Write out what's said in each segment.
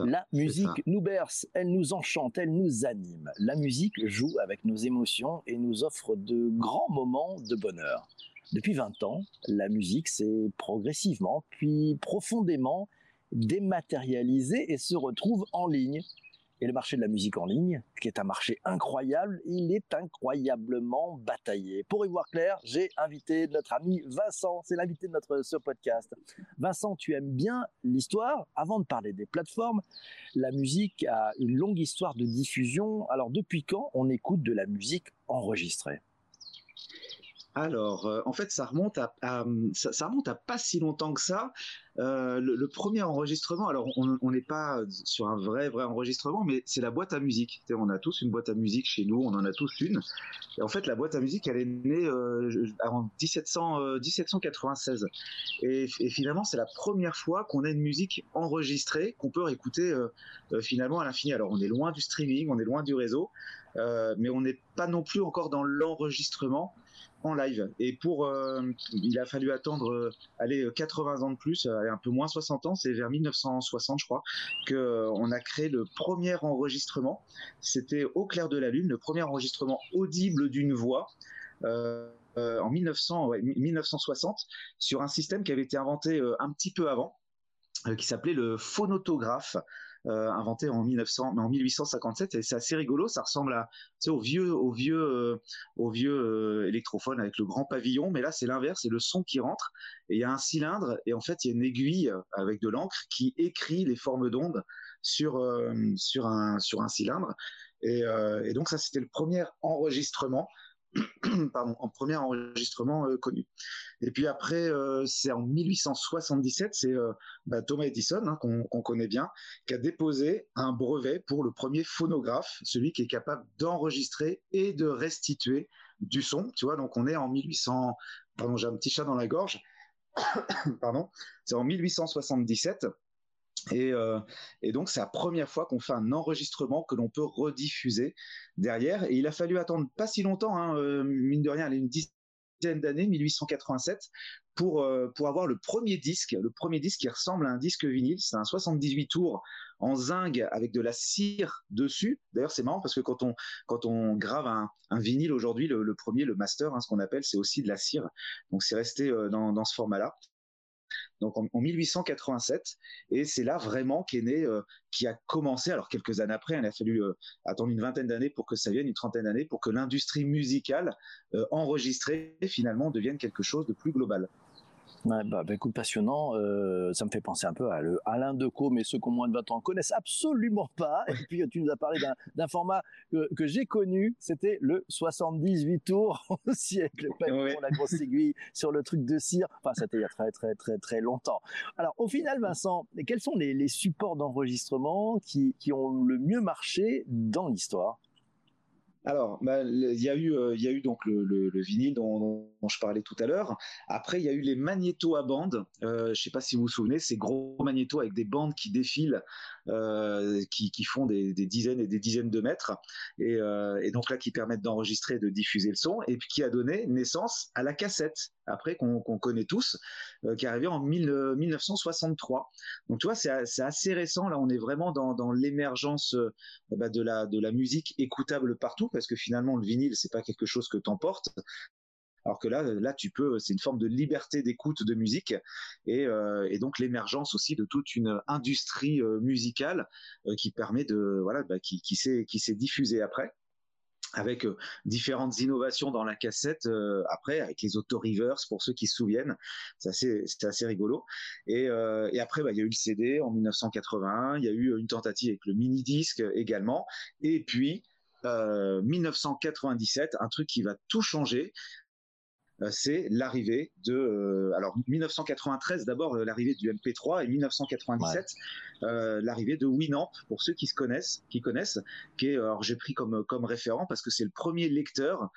La musique nous berce, elle nous enchante, elle nous anime. La musique joue avec nos émotions et nous offre de grands moments de bonheur. Depuis 20 ans, la musique s'est progressivement, puis profondément dématérialisée et se retrouve en ligne. Et le marché de la musique en ligne, qui est un marché incroyable, il est incroyablement bataillé. Pour y voir clair, j'ai invité notre ami Vincent, c'est l'invité de notre ce podcast. Vincent, tu aimes bien l'histoire Avant de parler des plateformes, la musique a une longue histoire de diffusion. Alors depuis quand on écoute de la musique enregistrée? Alors, euh, en fait, ça remonte ça, remonte à pas si longtemps que ça. Euh, le, premier enregistrement, alors on n'est pas sur un vrai vrai enregistrement, mais c'est la boîte à musique. on a tous une boîte à musique chez nous, on en a tous une. Et en fait, la boîte à musique, elle est née euh, 1700, 1796. Et, et finalement, c'est la première fois qu'on a une musique enregistrée qu'on peut réécouter finalement à l'infini. Alors, on est loin du streaming, on est loin du réseau, mais on n'est pas non plus encore dans l'enregistrement en live. Et pour, euh, il a fallu attendre, euh, aller 80 ans de plus, euh, un peu moins 60 ans, c'est vers 1960, je crois, que on a créé le premier enregistrement. C'était au clair de la lune, le premier enregistrement audible d'une voix. en 1900, 1960 sur un système qui avait été inventé un petit peu avant, qui s'appelait le phonotographe. Euh, inventé en 1900, en 1857 et c'est assez rigolo. Ça ressemble à, tu sais, au vieux, au vieux, euh, au vieux euh, électrophone avec le grand pavillon, mais là c'est l'inverse, c'est le son qui rentre et il y a un cylindre et en fait il y a une aiguille avec de l'encre qui écrit les formes d'ondes sur sur un sur un cylindre et donc ça c'était le premier enregistrement pardon, en premier enregistrement euh, connu. Et puis après, euh, c'est en 1877, c'est euh, bah, Thomas Edison, hein, qu'on connaît bien, qui a déposé un brevet pour le premier phonographe, celui qui est capable d'enregistrer et de restituer du son. Tu vois, donc on est en 1800. Pardon, j'ai un petit chat dans la gorge. pardon, c'est en 1877. Euh, et, donc, c'est la première fois qu'on fait un enregistrement que l'on peut rediffuser derrière. Et il a fallu attendre pas si longtemps, hein, euh, mine de rien, une dizaine d'années, 1887, pour, euh, pour avoir le premier disque, le premier disque qui ressemble à un disque vinyle. C'est un 78 tours en zinc avec de la cire dessus. D'ailleurs, c'est marrant parce que quand on, quand on grave un, vinyle aujourd'hui, le, premier, le master, hein, ce qu'on appelle, c'est aussi de la cire. Donc, c'est resté dans, dans ce format-là donc en, 1887, et c'est là vraiment qu'est né, euh, qui a commencé. Alors quelques années après, il a fallu euh, attendre une vingtaine d'années pour que ça vienne, une trentaine d'années pour que l'industrie musicale euh, enregistrée finalement devienne quelque chose de plus global. Ouais, bah, bah, écoute, passionnant. Euh, ça me fait penser un peu à le Alain Decaux, mais ceux qui ont moins de 20 ans connaissent absolument pas. Et puis, tu nous as parlé d'un format que, que j'ai connu. C'était le 78 tours aussi avec le pavillon, la grosse aiguille sur le truc de cire. Enfin, c'était il y a très, très, très, très longtemps. Alors, au final, Vincent, quels sont les, les supports d'enregistrement qui, qui ont le mieux marché dans l'histoire? Alors, bah, il y a eu, euh, il y a eu donc le, le, le vinyle dont, je parlais tout à l'heure. Après, il y a eu les magnétos à bande. Euh, je ne sais pas si vous vous souvenez, ces gros magnétos avec des bandes qui défilent, euh, qui, font des, dizaines et des dizaines de mètres, et, donc là qui permettent d'enregistrer, de diffuser le son, et puis qui a donné naissance à la cassette. Après, qu'on connaît tous, qui est arrivé en 1963. Donc, tu vois, c'est assez récent. Là, on est vraiment dans, l'émergence bah, de la musique écoutable partout parce que finalement le vinyle c'est pas quelque chose que t'emportes. Alors que là, là, tu peux, c'est une forme de liberté d'écoute de musique et, euh, donc l'émergence aussi de toute une industrie euh, musicale euh, qui permet de, voilà, bah, qui, qui s'est, qui s'est diffusée après avec euh, différentes innovations dans la cassette euh, après avec les auto-reverse pour ceux qui se souviennent. C'est assez, assez rigolo. Et, euh, et après bah, il y a eu le CD en 1981 il y a eu une tentative avec le mini disque également. Et puis 1997 un truc qui va tout changer. Euh, c'est l'arrivée de euh, alors 1993 d'abord euh, l'arrivée du MP3 et 1997 l'arrivée de Winamp pour ceux qui se connaissent qui connaissent qui est alors j'ai pris comme comme référent parce que c'est le premier lecteur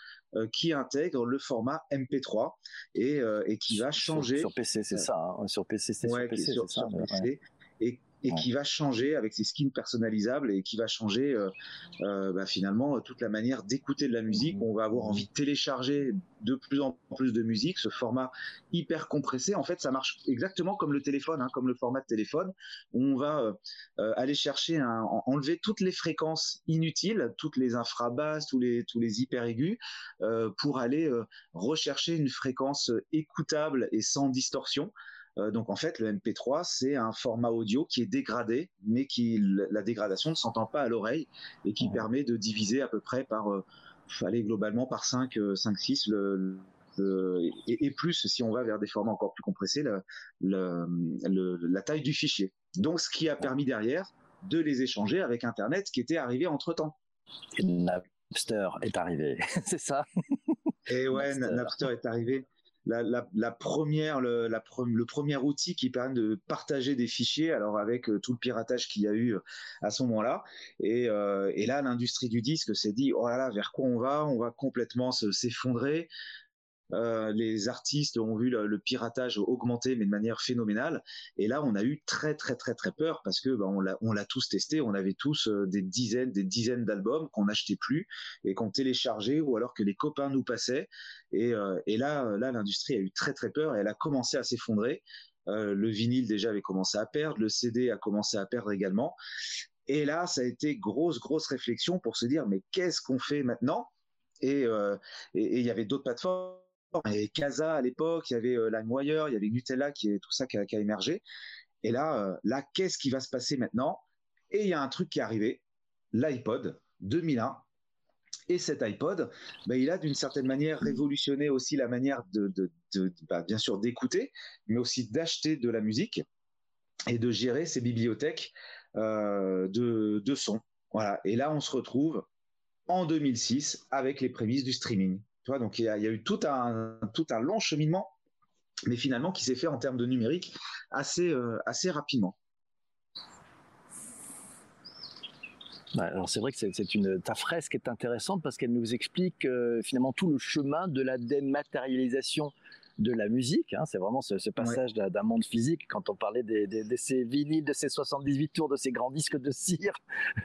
qui intègre le format MP3 et, et qui va changer sur, PC c'est ça hein. sur PC c'est sur PC, ça, et et qui va changer avec ses skins personnalisables et qui va changer euh, euh, bah, finalement toute la manière d'écouter de la musique. On va avoir envie de télécharger de plus en plus de musique. Ce format hyper compressé, en fait, ça marche exactement comme le téléphone, hein, comme le format de téléphone. On va euh, aller chercher, un, enlever toutes les fréquences inutiles, toutes les infrabasses, tous les tous les hyper aigus, pour aller rechercher une fréquence écoutable et sans distorsion. Euh, donc en fait, le MP3, c'est un format audio qui est dégradé, mais qui la dégradation ne s'entend pas à l'oreille et qui permet de diviser à peu près par, euh, aller globalement par 5, 5 6 le, et, plus si on va vers des formats encore plus compressés, la taille du fichier. Donc ce qui a permis derrière de les échanger avec Internet qui était arrivé entre temps. Napster est arrivé, c'est ça? Et ouais, Napster est arrivé la, première, le, le, premier outil qui permet de partager des fichiers, alors avec euh, tout le piratage qu'il y a eu euh, à ce moment-là. Euh, et, là, l'industrie du disque s'est dit, oh là là, vers quoi on va? On va complètement s'effondrer. Euh, les artistes ont vu le, piratage augmenter, mais de manière phénoménale. Et là, on a eu très très très très peur parce que bah, on l'a tous testé. On avait tous euh, des dizaines des dizaines d'albums qu'on n'achetait plus et qu'on téléchargeait ou alors que les copains nous passaient. Et, euh, là, là, l'industrie a eu très très peur et elle a commencé à s'effondrer. le vinyle déjà avait commencé à perdre, le CD a commencé à perdre également. Et là, ça a été grosse grosse réflexion pour se dire mais qu'est-ce qu'on fait maintenant? Et il y avait d'autres plateformes avait Casa à l'époque, il y avait euh, LimeWire, il y avait Nutella qui est tout ça qui a, émergé. Et là, euh, là, qu'est-ce qui va se passer maintenant? Et il y a un truc qui est arrivé, l'iPod 2001. Et cet iPod, bah, il a d'une certaine manière révolutionné aussi la manière de, bah, bien sûr d'écouter, mais aussi d'acheter de la musique et de gérer ses bibliothèques euh, de, de son. Voilà. Et là, on se retrouve en 2006 avec les prémices du streaming donc il y, a, eu tout un, tout un long cheminement, mais finalement qui s'est fait en termes de numérique assez, euh, assez rapidement. alors c'est vrai que c'est une ta fresque est intéressante parce qu'elle nous explique euh, finalement tout le chemin de la dématérialisation de la musique. Hein. c'est vraiment ce, passage d'un monde physique quand on parlait de ces vinyles, de ces 78 tours, de ces grands disques de cire,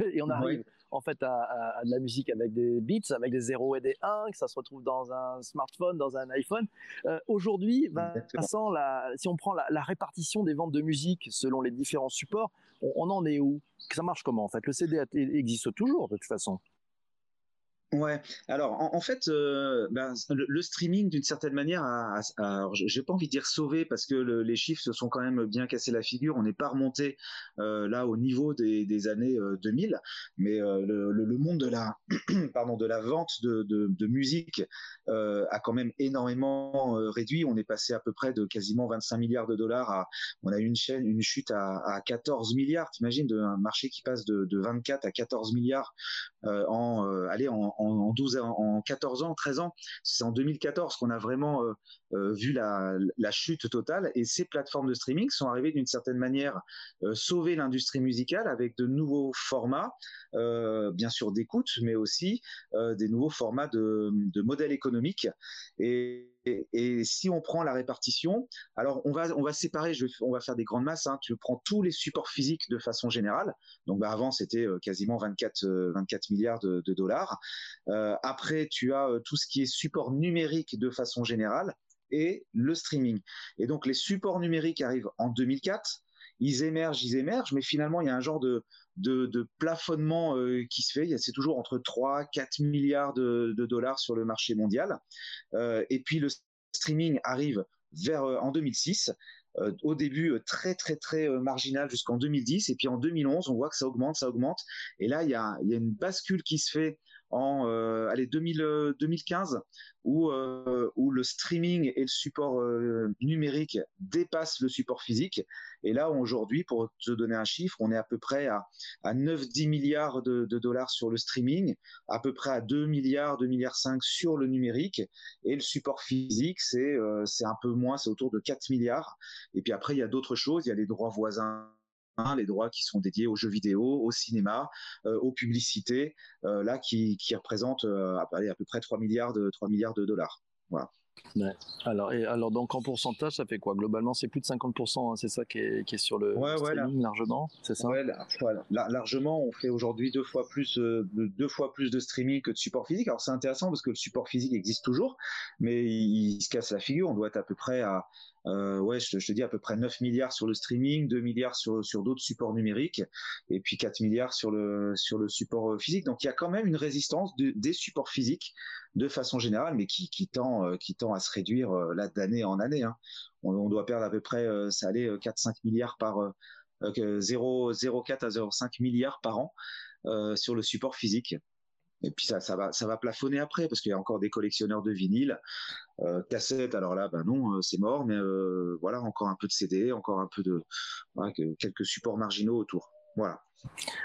et on arrive en fait à, de la musique avec des beats, avec des 0 et des 1, que ça se retrouve dans un smartphone, dans un iPhone. Euh, aujourd'hui, Vincent, si on prend la, répartition des ventes de musique selon les différents supports, on, en est où? Ça marche comment en fait? Le CD existe toujours de toute façon? Ouais. Alors, en, fait, euh, ben, le, streaming, d'une certaine manière, a, j'ai pas envie de dire sauvé parce que les chiffres se sont quand même bien cassés la figure. On n'est pas remonté euh, là au niveau des, années 2000, euh, mais le, monde de la, pardon, de la vente de, musique a quand même énormément réduit. On est passé à peu près de quasiment 25 milliards de dollars à, on a eu une chaîne, chute à, 14 milliards. T'imagines d'un marché qui passe de, 24 à 14 milliards en, allez, en, 12, en 14 ans, 13 ans. C'est en 2014 qu'on a vraiment euh, euh, vu la, chute totale. Et ces plateformes de streaming sont arrivées d'une certaine manière euh, sauver l'industrie musicale avec de nouveaux formats, bien sûr d'écoute, mais aussi des nouveaux formats de, de modèles économiques. Et, si on prend la répartition, alors on va on va séparer, on va faire des grandes masses. Hein. tu prends tous les supports physiques de façon générale. Donc bah, avant c'était euh, quasiment 24 24 euh, milliards de, dollars. Euh, après tu as tout ce qui est support numérique de façon générale et le streaming. Et donc les supports numériques arrivent en 2004 ils émergent, ils émergent, mais finalement, il y a un genre de, plafonnement qui se fait. C'est toujours entre 3, 4 milliards de, dollars sur le marché mondial. et puis le streaming arrive vers en 2006. au début très très très marginal jusqu'en 2010 et puis en 2011 on voit que ça augmente ça augmente et là il y a, une bascule qui se fait en euh, allez 2000, 2015 euh, où, euh, où le streaming et le support numérique dépassent le support physique. Et là, aujourd'hui, pour te donner un chiffre, on est à peu près à, à 9-10 milliards de, dollars sur le streaming, à peu près à 2 milliards, 2 milliards 5 sur le numérique. Et le support physique, c'est c'est un peu moins, c'est autour de 4 milliards. Et puis après, il y a d'autres choses, il y a les droits voisins les droits qui sont dédiés aux jeux vidéo, au cinéma, euh, aux publicités, euh, là qui, représentent euh, à peu près 3 milliards de 3 milliards de dollars. Voilà. Alors, et alors, donc en pourcentage, ça fait quoi? Globalement, c'est plus de 50%, hein, c'est ça qui est, qui est, sur le streaming largement, c'est ça? Ouais, Largement, on fait aujourd'hui deux fois plus, euh, deux fois plus de streaming que de support physique. Alors c'est intéressant parce que le support physique existe toujours, mais il, il, se casse la figure. On doit être à peu près à euh, ouais, je, je, te dis à peu près 9 milliards sur le streaming, 2 milliards sur, sur d'autres supports numériques, et puis 4 milliards sur le, sur le support euh, physique. Donc il y a quand même une résistance de, des supports physiques de façon générale, mais qui, euh, tend à se réduire là d'année en année. Hein. On, doit perdre à peu près, ça allait 4-5 milliards par 0,4 à 0,5 milliards par an sur le support physique. Et puis ça, va, plafonner après parce qu'il y a encore des collectionneurs de vinyle, euh, cassettes. Alors là, ben non, euh, c'est mort. Mais euh, voilà, encore un peu de CD, encore un peu de quelques supports marginaux autour. Voilà.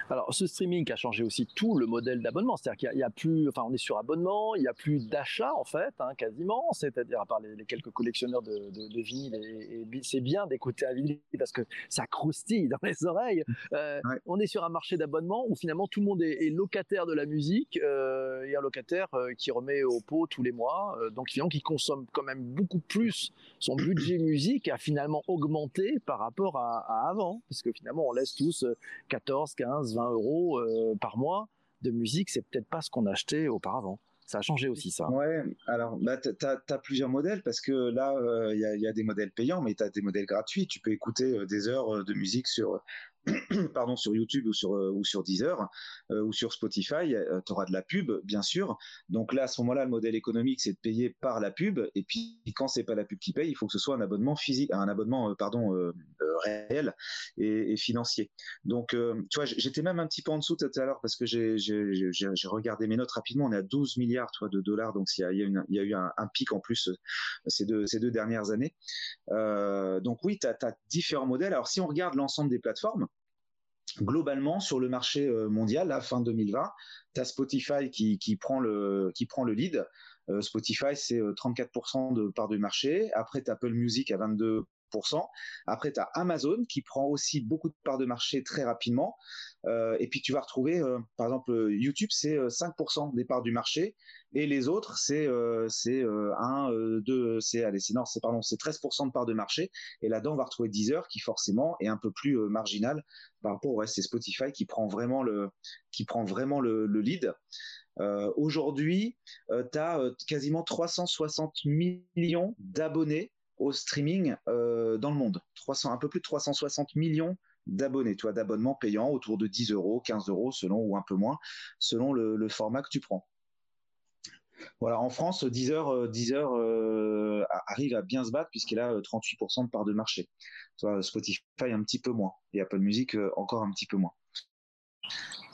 Alors, ce streaming a changé aussi tout le modèle d'abonnement. C'est-à-dire qu'il n'y a, plus, enfin, on est sur abonnement, il n'y a plus d'achat en fait, hein, quasiment. C'est-à-dire à part les, quelques collectionneurs de, de, vinyle, et, c'est bien d'écouter un vinyle parce que ça croustille dans les oreilles. Euh, on est sur un marché d'abonnement où finalement tout le monde est, locataire de la musique euh, et un locataire euh, qui remet au pot tous les mois. donc finalement, qui consomme quand même beaucoup plus son budget musique a finalement augmenté par rapport à, à avant, parce que finalement on laisse tous 14 15, 20 euros euh, par mois de musique, c'est peut-être pas ce qu'on achetait auparavant. Ça a changé aussi, ça. Ouais, alors, bah, tu as, plusieurs modèles parce que là, euh, il y, a, des modèles payants, mais tu as des modèles gratuits. Tu peux écouter euh, des heures de musique sur, pardon, sur YouTube ou sur, euh, ou sur Deezer euh, ou sur Spotify, euh, tu auras de la pub, bien sûr. Donc là, à ce moment-là, le modèle économique, c'est de payer par la pub. Et puis, quand c'est pas la pub qui paye, il faut que ce soit un abonnement physique, un abonnement, pardon, réel et, financier. Donc, tu vois, j'étais même un petit peu en dessous tout à l'heure parce que j'ai regardé mes notes rapidement. On est à 12 milliards de dollars. Donc, il y a, eu un, pic en plus ces deux, dernières années. donc, oui, tu as différents modèles. Alors, si on regarde l'ensemble des plateformes, globalement sur le marché euh, mondial à fin 2020 tu as Spotify qui, prend le lead. Euh, Spotify c'est 34% euh, de part du marché. Après tu Apple Music à 22 après, tu as Amazon qui prend aussi beaucoup de parts de marché très rapidement. Euh, et puis, tu vas retrouver, euh, par exemple, YouTube, c'est 5% des parts du marché. Et les autres, c'est euh, c'est 1, 2, c'est, c'est, pardon, c'est 13% de parts de marché. Et là-dedans, on va retrouver Deezer qui, forcément, est un peu plus marginal par rapport au reste. C'est Spotify qui prend vraiment le, qui prend vraiment le, le lead. Aujourd'hui, tu as quasiment 360 millions d'abonnés au streaming euh, dans le monde. 300, un peu plus de 360 millions d'abonnés, toi, d'abonnements payants autour de 10 euros, 15 euros selon ou un peu moins, selon le, format que tu prends. Voilà, en France, Deezer, Deezer euh, arrive à bien se battre puisqu'il a 38% de part de marché. Spotify un petit peu moins et Apple Music euh, encore un petit peu moins.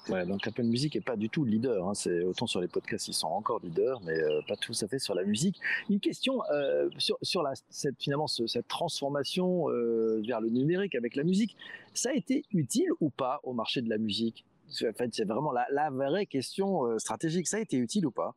Ouais, donc Apple Music est pas du tout leader. Hein. C'est autant sur les podcasts ils sont encore leaders, mais euh, pas tout à fait sur la musique. Une question euh, sur, sur la, cette, finalement cette transformation euh, vers le numérique avec la musique, ça a été utile ou pas au marché de la musique? En fait, c'est vraiment la, la vraie question stratégique. Ça a été utile ou pas?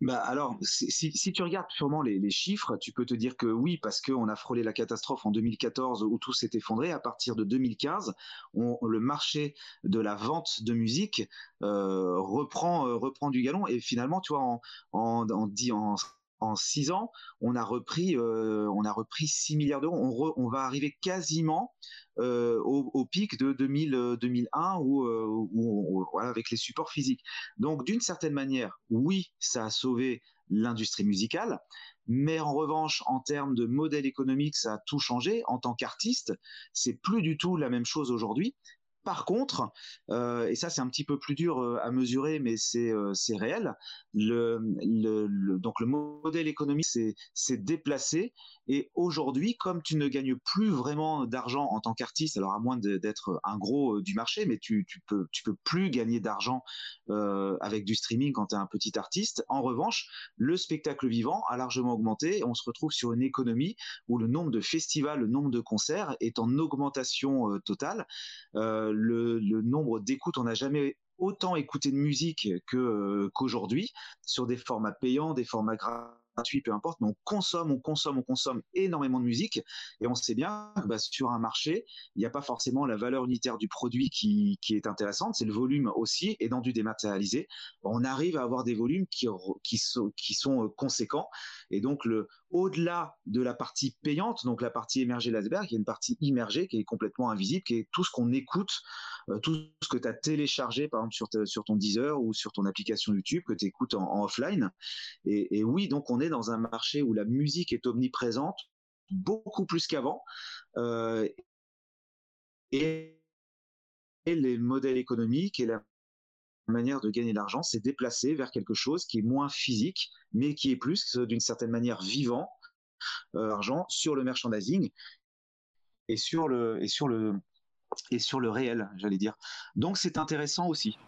Bah alors, si, si, tu regardes purement les, chiffres, tu peux te dire que oui, parce qu'on a frôlé la catastrophe en 2014 où tout s'est effondré. À partir de 2015, on, le marché de la vente de musique euh, reprend euh, reprend du galon et finalement, tu vois, en en, en, en en six ans, on a repris, euh, on a repris 6 milliards d'euros. On, va arriver quasiment euh, au, pic de 2000, 2001 ou euh, avec les supports physiques. Donc, d'une certaine manière, oui, ça a sauvé l'industrie musicale, mais en revanche, en termes de modèle économique, ça a tout changé. En tant qu'artiste, c'est plus du tout la même chose aujourd'hui. Par contre, euh, et ça c'est un petit peu plus dur euh, à mesurer, mais c'est euh, réel. Le, donc le modèle économique s'est déplacé et aujourd'hui, comme tu ne gagnes plus vraiment d'argent en tant qu'artiste, alors à moins d'être un gros du marché, mais tu, tu peux plus gagner d'argent avec du streaming quand tu es un petit artiste. En revanche, le spectacle vivant a largement augmenté. On se retrouve sur une économie où le nombre de festivals, le nombre de concerts est en augmentation totale le, nombre d'écoutes, on n'a jamais autant écouté de musique que euh, qu'aujourd'hui sur des formats payants, des formats gratuits gratuit, peu importe, mais on consomme, on consomme, on consomme énormément de musique, et on sait bien que bah, sur un marché, il n'y a pas forcément la valeur unitaire du produit qui, qui est intéressante, c'est le volume aussi, et dans du dématérialisé, on arrive à avoir des volumes qui, qui, sont, qui sont euh, conséquents, et donc le au-delà de la partie payante, donc la partie émergée l'asberg, il y a une partie immergée qui est complètement invisible, qui est tout ce qu'on écoute, euh, tout ce que tu as téléchargé, par exemple, sur, sur ton Deezer ou sur ton application YouTube, que tu écoutes en, offline. Et, oui, donc on est dans un marché où la musique est omniprésente, beaucoup plus qu'avant. Euh, et, les modèles économiques et la manière de gagner de l'argent, c'est déplacer vers quelque chose qui est moins physique, mais qui est plus, d'une certaine manière, vivant, euh, argent, sur le merchandising et sur le, et sur le, et sur le réel, j'allais dire. Donc c'est intéressant aussi.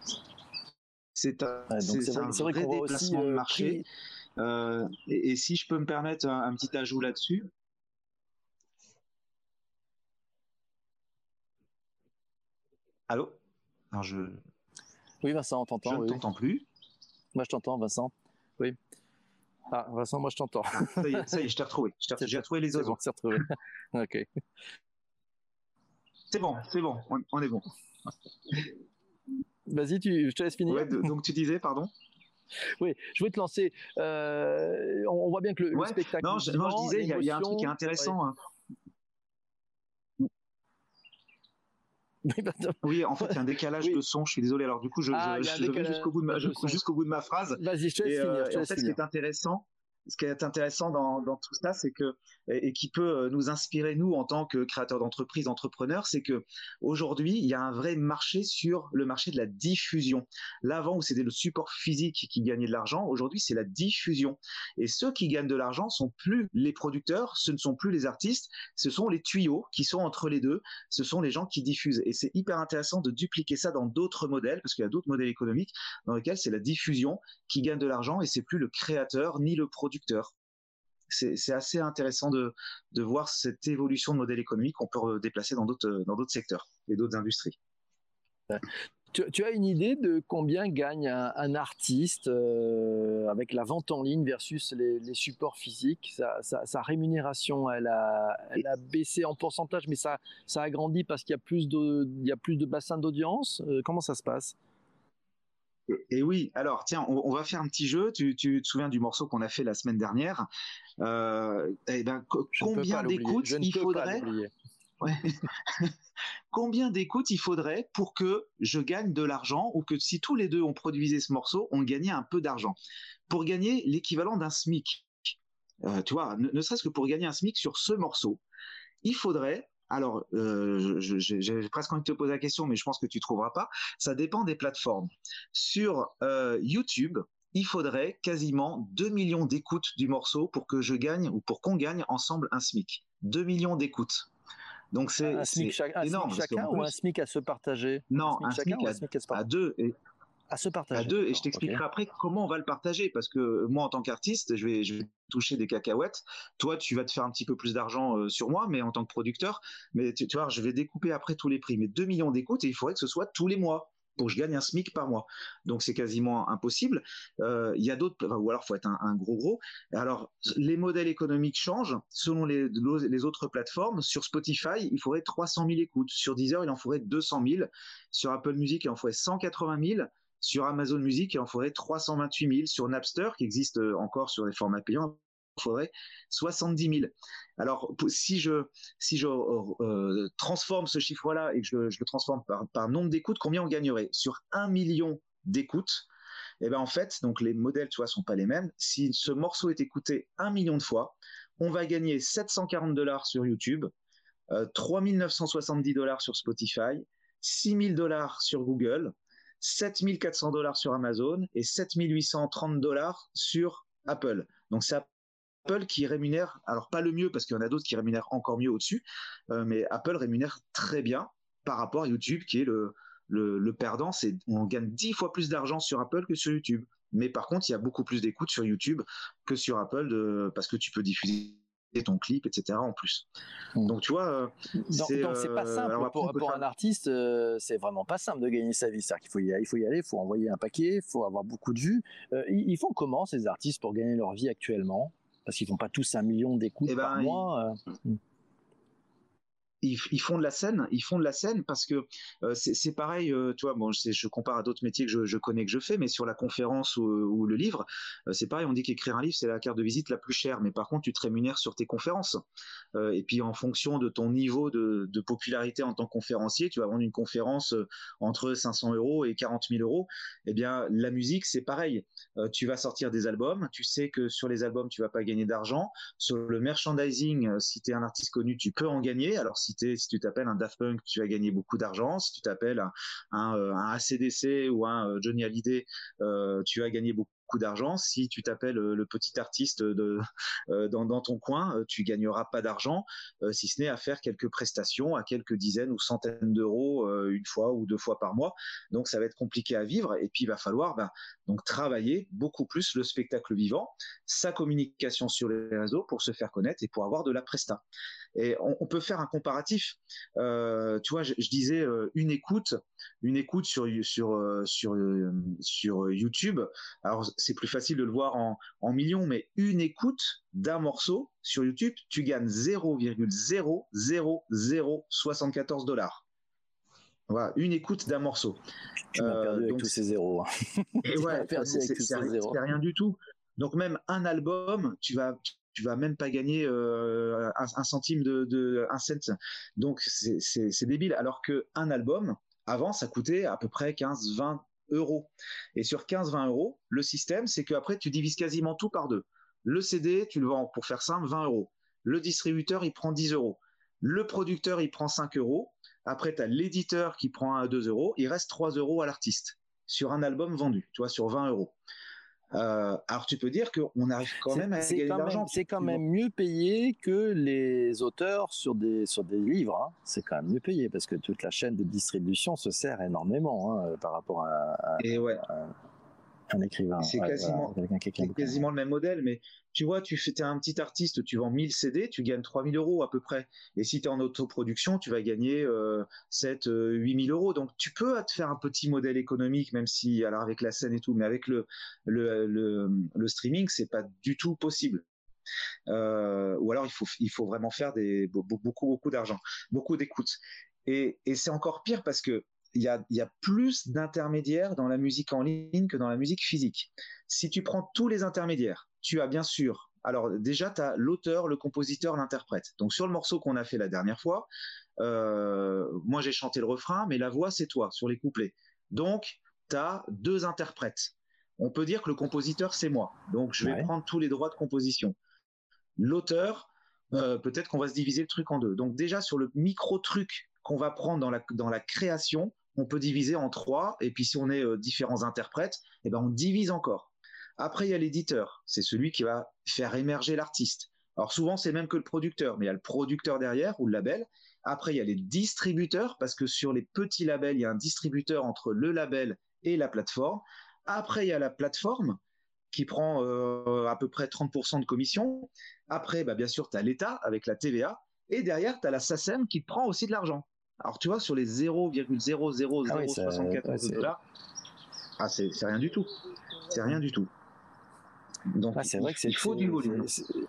C'est un, vrai, déplacement de euh, marché. Euh, et, si je peux me permettre un, petit ajout là-dessus. Allô? Alors je... Oui, Vincent, on t'entend. Je ne t'entends plus. Moi, je t'entends, Vincent. Oui. Ah, Vincent, moi, je t'entends. ça, y est, je t'ai retrouvé. J'ai retrouvé les autres. C'est bon, retrouvé. ok. C'est bon, c'est bon, on, est bon. Vas-y, je te laisse finir. donc tu disais, pardon? Oui, je voulais te lancer. Euh, on, voit bien que le, spectacle. Non, je, disais, il y, a un truc qui est intéressant. Hein. Oui, en fait, il y a un décalage de son. Je suis désolé. Alors, du coup, je, ah, vais jusqu'au bout, bout, de ma phrase. Vas-y, je te laisse finir. Euh, en fait, ce qui est intéressant, ce qui est intéressant dans, tout ça, c'est que et qui peut euh, nous inspirer nous en tant que créateurs d'entreprise, entrepreneurs, c'est que aujourd'hui il y a un vrai marché sur le marché de la diffusion. L'avant où c'était le support physique qui gagnait de l'argent, aujourd'hui c'est la diffusion. Et ceux qui gagnent de l'argent sont plus les producteurs, ce ne sont plus les artistes, ce sont les tuyaux qui sont entre les deux, ce sont les gens qui diffusent. Et c'est hyper intéressant de dupliquer ça dans d'autres modèles, parce qu'il y a d'autres modèles économiques dans lesquels c'est la diffusion qui gagne de l'argent et c'est plus le créateur ni le producteur c'est assez intéressant de, voir cette évolution de modèle économique qu'on peut déplacer dans d'autres secteurs et d'autres industries. Tu, as une idée de combien gagne un, artiste euh, avec la vente en ligne versus les, supports physiques? Sa, rémunération, elle a, baissé en pourcentage, mais ça, a grandi parce qu'il y a plus de, bassins d'audience. Euh, comment ça se passe? Et oui, alors tiens, on, va faire un petit jeu. Tu, te souviens du morceau qu'on a fait la semaine dernière? Euh, eh ben, Combien d'écoutes il faudrait Combien d'écoutes il faudrait pour que je gagne de l'argent ou que si tous les deux on produisait ce morceau, on gagnait un peu d'argent? Pour gagner l'équivalent d'un SMIC, euh, tu vois, ne serait-ce que pour gagner un SMIC sur ce morceau, il faudrait alors, euh, j'ai presque envie de te poser la question, mais je pense que tu trouveras pas. Ça dépend des plateformes. Sur euh, YouTube, il faudrait quasiment 2 millions d'écoutes du morceau pour que je gagne ou pour qu'on gagne ensemble un SMIC. 2 millions d'écoutes. Donc c'est énorme. chacun ou un SMIC à se partager? Non, un SMIC, à, deux à se partager. À deux, et je t'expliquerai après comment on va le partager, parce que moi, en tant qu'artiste, je vais, je vais toucher des cacahuètes. Toi, tu vas te faire un petit peu plus d'argent euh, sur moi, mais en tant que producteur, mais tu, vois, je vais découper après tous les prix. Mais 2 millions d'écoutes, et il faudrait que ce soit tous les mois pour que je gagne un SMIC par mois. Donc c'est quasiment impossible. Euh, il y a d'autres, ou alors faut être un, gros gros. Alors les modèles économiques changent selon les, les autres plateformes. Sur Spotify, il faudrait 300 000 écoutes. Sur Deezer, il en faudrait 200 000. Sur Apple Music, il en faudrait 180 000. Sur Amazon Music, il en faudrait 328 000. Sur Napster, qui existe euh, encore sur les formats payants, il faudrait 70 000. Alors, si je, euh, transforme ce chiffre-là et que je, le transforme par, nombre d'écoutes, combien on gagnerait? Sur un million d'écoutes, eh ben en fait, donc les modèles, tu vois, sont pas les mêmes. Si ce morceau est écouté un million de fois, on va gagner 740 dollars sur YouTube, euh, 3970 dollars sur Spotify, 6000 dollars sur Google, 7400 dollars sur Amazon et 7830 dollars sur Apple. Donc c'est Apple qui rémunère, alors pas le mieux parce qu'il y en a d'autres qui rémunèrent encore mieux au-dessus, euh, mais Apple rémunère très bien par rapport à YouTube qui est le, perdant. C'est on gagne 10 fois plus d'argent sur Apple que sur YouTube. Mais par contre, il y a beaucoup plus d'écoutes sur YouTube que sur Apple parce que tu peux diffuser ton clip, etc. en plus. Hmm. Donc tu vois, euh, c'est pas euh, simple pour, un artiste, euh, c'est vraiment pas simple de gagner sa vie. C'est-à-dire qu'il faut y aller, il faut y aller, faut envoyer un paquet, il faut avoir beaucoup de vues. ils, font comment ces artistes pour gagner leur vie actuellement? Parce qu'ils font pas tous un million d'écoutes eh par ben, mois. Hmm ils, font de la scène, ils font de la scène parce que euh, c'est pareil, euh, tu vois, bon, je compare à d'autres métiers que je, connais, que je fais, mais sur la conférence ou, le livre, euh, c'est pareil, on dit qu'écrire un livre, c'est la carte de visite la plus chère, mais par contre, tu te rémunères sur tes conférences. et puis, en fonction de ton niveau de, popularité en tant que conférencier, tu vas vendre une conférence entre 500 euros et 40 000 euros. Eh bien, la musique, c'est pareil. tu vas sortir des albums, tu sais que sur les albums, tu vas pas gagner d'argent. Sur le merchandising, si tu es un artiste connu, tu peux en gagner. Alors, si si tu t'appelles un Daft Punk, tu vas gagner beaucoup d'argent. Si tu t'appelles un, un, ACDC euh, ou un euh, Johnny Hallyday, euh, tu vas gagner beaucoup d'argent. Si tu t'appelles le petit artiste dans, ton coin, tu gagneras pas d'argent, si ce n'est à faire quelques prestations à quelques dizaines ou centaines d'euros une fois ou deux fois par mois. Donc ça va être compliqué à vivre. Et puis il va falloir ben, donc travailler beaucoup plus le spectacle vivant, sa communication sur les réseaux pour se faire connaître et pour avoir de la presta. Et on, peut faire un comparatif. Euh, tu vois, je, disais euh, une écoute, une écoute sur sur euh, sur sur YouTube. Alors c'est plus facile de le voir en, en millions, mais une écoute d'un morceau sur YouTube, tu gagnes 0,00074 dollars. Voilà, une écoute d'un morceau. Tu m'as perdu avec tous ces zéros. Hein. Et ouais, c'est rien du tout. Donc même un album, tu vas tu vas même pas gagner euh, un, centime de, un cent. Donc c'est débile. Alors que un album avant ça coûtait à peu près 15-20 euros. Et sur 15-20 euros, le système c'est qu'après tu divises quasiment tout par deux. Le CD, tu le vends pour faire simple 20 euros. Le distributeur il prend 10 euros. Le producteur il prend 5 euros. Après tu as l'éditeur qui prend 1 à 2 euros. Il reste 3 euros à l'artiste sur un album vendu, tu vois, sur 20 euros. Euh, alors tu peux dire qu'on arrive quand même à gagner de l'argent. C'est quand même mieux payé que les auteurs sur des, sur des livres. Hein. C'est quand même mieux payé parce que toute la chaîne de distribution se sert énormément hein, par rapport à, Et ouais un écrivain. C'est quasiment, quasiment le même modèle, mais tu vois, tu fais, es un petit artiste, tu vends 1000 CD, tu gagnes 3000 euros à peu près. Et si tu es en autoproduction, tu vas gagner 7, 8000 euros. Donc tu peux te faire un petit modèle économique, même si, alors avec la scène et tout, mais avec le, le, le, le streaming, c'est pas du tout possible. Euh, ou alors il faut, il faut vraiment faire des, beaucoup, beaucoup d'argent, beaucoup d'écoute. Et, et c'est encore pire parce que il y a, plus d'intermédiaires dans la musique en ligne que dans la musique physique. Si tu prends tous les intermédiaires, tu as bien sûr, alors déjà, tu as l'auteur, le compositeur, l'interprète. Donc sur le morceau qu'on a fait la dernière fois, euh, moi j'ai chanté le refrain, mais la voix c'est toi sur les couplets. Donc tu as deux interprètes. On peut dire que le compositeur c'est moi. Donc je vais prendre tous les droits de composition. L'auteur, euh, peut-être qu'on va se diviser le truc en deux. Donc déjà sur le micro truc qu'on va prendre dans la, dans la création, on peut diviser en trois, et puis si on est euh, différents interprètes, eh ben on divise encore. Après, il y a l'éditeur, c'est celui qui va faire émerger l'artiste. Alors souvent, c'est même que le producteur, mais il y a le producteur derrière ou le label. Après, il y a les distributeurs, parce que sur les petits labels, il y a un distributeur entre le label et la plateforme. Après, il y a la plateforme qui prend euh, à peu près 30% de commission. Après, bah, bien sûr, tu as l'État avec la TVA. Et derrière, tu as la SACEM qui prend aussi de l'argent. Alors tu vois, sur les 0,00074 ah dollars, ah, c'est rien du tout. C'est rien du tout. Donc, ah, c'est vrai que il faut du volume.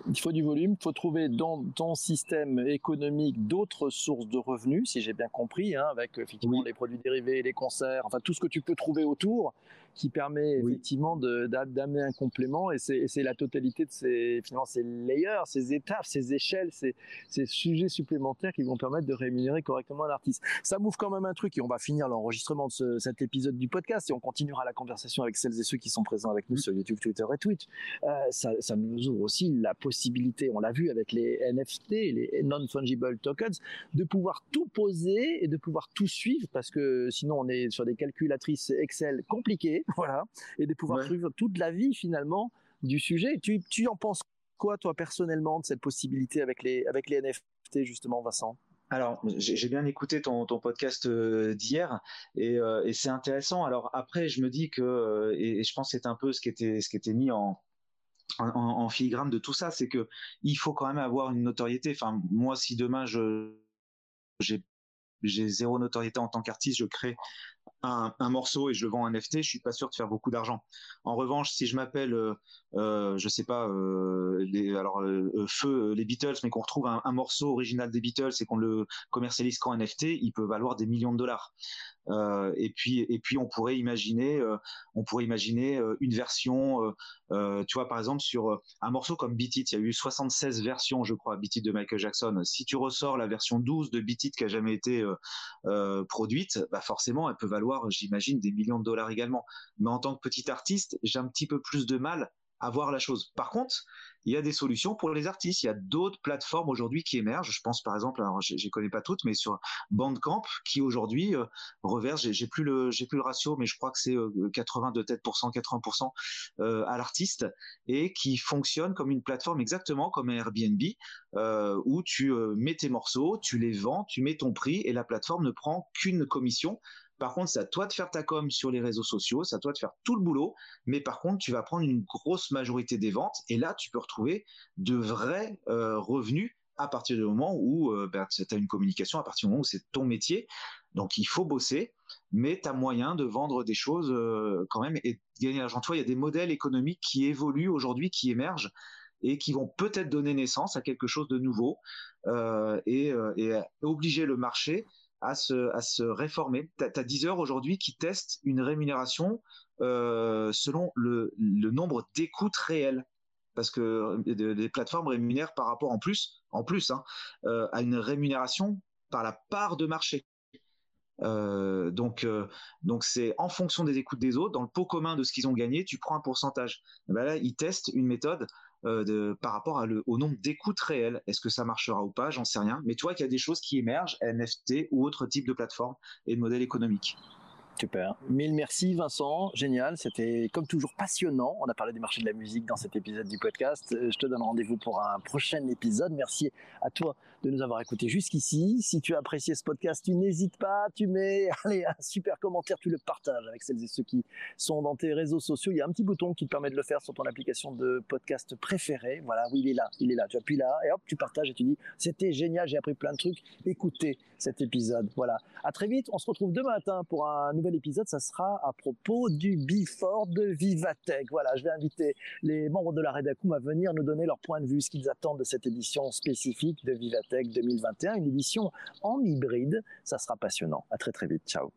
Il faut du volume. Il faut trouver dans ton système économique d'autres sources de revenus, si j'ai bien compris, hein, avec effectivement les produits dérivés, les concerts, enfin tout ce que tu peux trouver autour qui permet effectivement d'amener un complément et c'est la totalité de ces, finalement, ces layers, ces étapes, ces échelles, ces, ces, sujets supplémentaires qui vont permettre de rémunérer correctement l'artiste. Ça m'ouvre quand même un truc et on va finir l'enregistrement de ce, cet épisode du podcast et on continuera la conversation avec celles et ceux qui sont présents avec nous sur YouTube, Twitter et Twitch. Euh, ça, ça, nous ouvre aussi la possibilité, on l'a vu avec les NFT, les non-fungible tokens, de pouvoir tout poser et de pouvoir tout suivre parce que sinon on est sur des calculatrices Excel compliquées voilà, et de pouvoir suivre toute la vie finalement du sujet. Tu, tu en penses quoi toi personnellement de cette possibilité avec les avec les NFT justement, Vincent? Alors, j'ai bien écouté ton, ton podcast euh, d'hier euh, et, c'est intéressant. Alors après, je me dis que euh, et, je pense que c'est un peu ce qui était ce qui était mis en, en, filigrane de tout ça, c'est que il faut quand même avoir une notoriété. Enfin, moi, si demain je j'ai j'ai zéro notoriété en tant qu'artiste, je crée un, morceau et je le vends en NFT, je suis pas sûr de faire beaucoup d'argent. En revanche, si je m'appelle, euh, euh je sais pas, euh, les, alors euh, feu les Beatles, mais qu'on retrouve un, un, morceau original des Beatles et qu'on le commercialise qu'en NFT, il peut valoir des millions de dollars. Euh, et puis et puis on pourrait imaginer euh, on pourrait imaginer euh, une version tu vois par exemple sur un morceau comme Beat It. Il y a eu 76 versions je crois Beat It de Michael Jackson. Si tu ressors la version 12 de Beat It qui a jamais été produite bah forcément elle peut valoir j'imagine des millions de dollars également. Mais en tant que petit artiste j'ai un petit peu plus de mal à voir la chose par contre il y a des solutions pour les artistes. Il y a d'autres plateformes aujourd'hui qui émergent. Je pense par exemple, alors je, ne connais pas toutes, mais sur Bandcamp qui aujourd'hui euh, reverse, j'ai plus le plus le ratio, mais je crois que c'est 80 de tête 80% euh, à l'artiste et qui fonctionne comme une plateforme exactement comme Airbnb euh, où tu euh, mets tes morceaux, tu les vends, tu mets ton prix et la plateforme ne prend qu'une commission par contre, c'est à toi de faire ta com sur les réseaux sociaux, c'est à toi de faire tout le boulot, mais par contre, tu vas prendre une grosse majorité des ventes et là, tu peux retrouver de vrais euh, revenus à partir du moment où euh, ben, tu as une communication, à partir du moment où c'est ton métier. Donc, il faut bosser, mais tu as moyen de vendre des choses euh, quand même et de gagner de l'argent. Toi, il y a des modèles économiques qui évoluent aujourd'hui, qui émergent et qui vont peut-être donner naissance à quelque chose de nouveau et, et obliger le marché à se, réformer. Tu as, Deezer aujourd'hui qui teste une rémunération euh, selon le, nombre d'écoutes réelles. Parce que les plateformes rémunèrent par rapport en plus, en plus hein, euh, à une rémunération par la part de marché. Euh, donc, euh, donc c'est en fonction des écoutes des autres, dans le pot commun de ce qu'ils ont gagné, tu prends un pourcentage. ben là, ils testent une méthode euh, de, par rapport au nombre d'écoutes réelles. Est-ce que ça marchera ou pas? J'en sais rien. Mais tu vois qu'il y a des choses qui émergent, NFT ou autre type de plateforme et de modèle économique. Super. Mille merci Vincent, génial. C'était comme toujours passionnant. On a parlé du marché de la musique dans cet épisode du podcast. Je te donne rendez-vous pour un prochain épisode. Merci à toi de nous avoir écoutés jusqu'ici. Si tu as apprécié ce podcast, tu n'hésites pas, tu mets allez, un super commentaire, tu le partages avec celles et ceux qui sont dans tes réseaux sociaux. Il y a un petit bouton qui te permet de le faire sur ton application de podcast préférée. Voilà, oui, il est là, il est là. Tu appuies là et hop, tu partages et tu dis c'était génial, j'ai appris plein de trucs. Écoutez cet épisode. Voilà. À très vite. On se retrouve demain matin pour un nouvel épisode. Ça sera à propos du Before de Vivatech. Voilà, je vais inviter les membres de la rédaction à venir nous donner leur point de vue, ce qu'ils attendent de cette édition spécifique de Vivatech 2021, une édition en hybride. Ça sera passionnant. À très très vite. Ciao.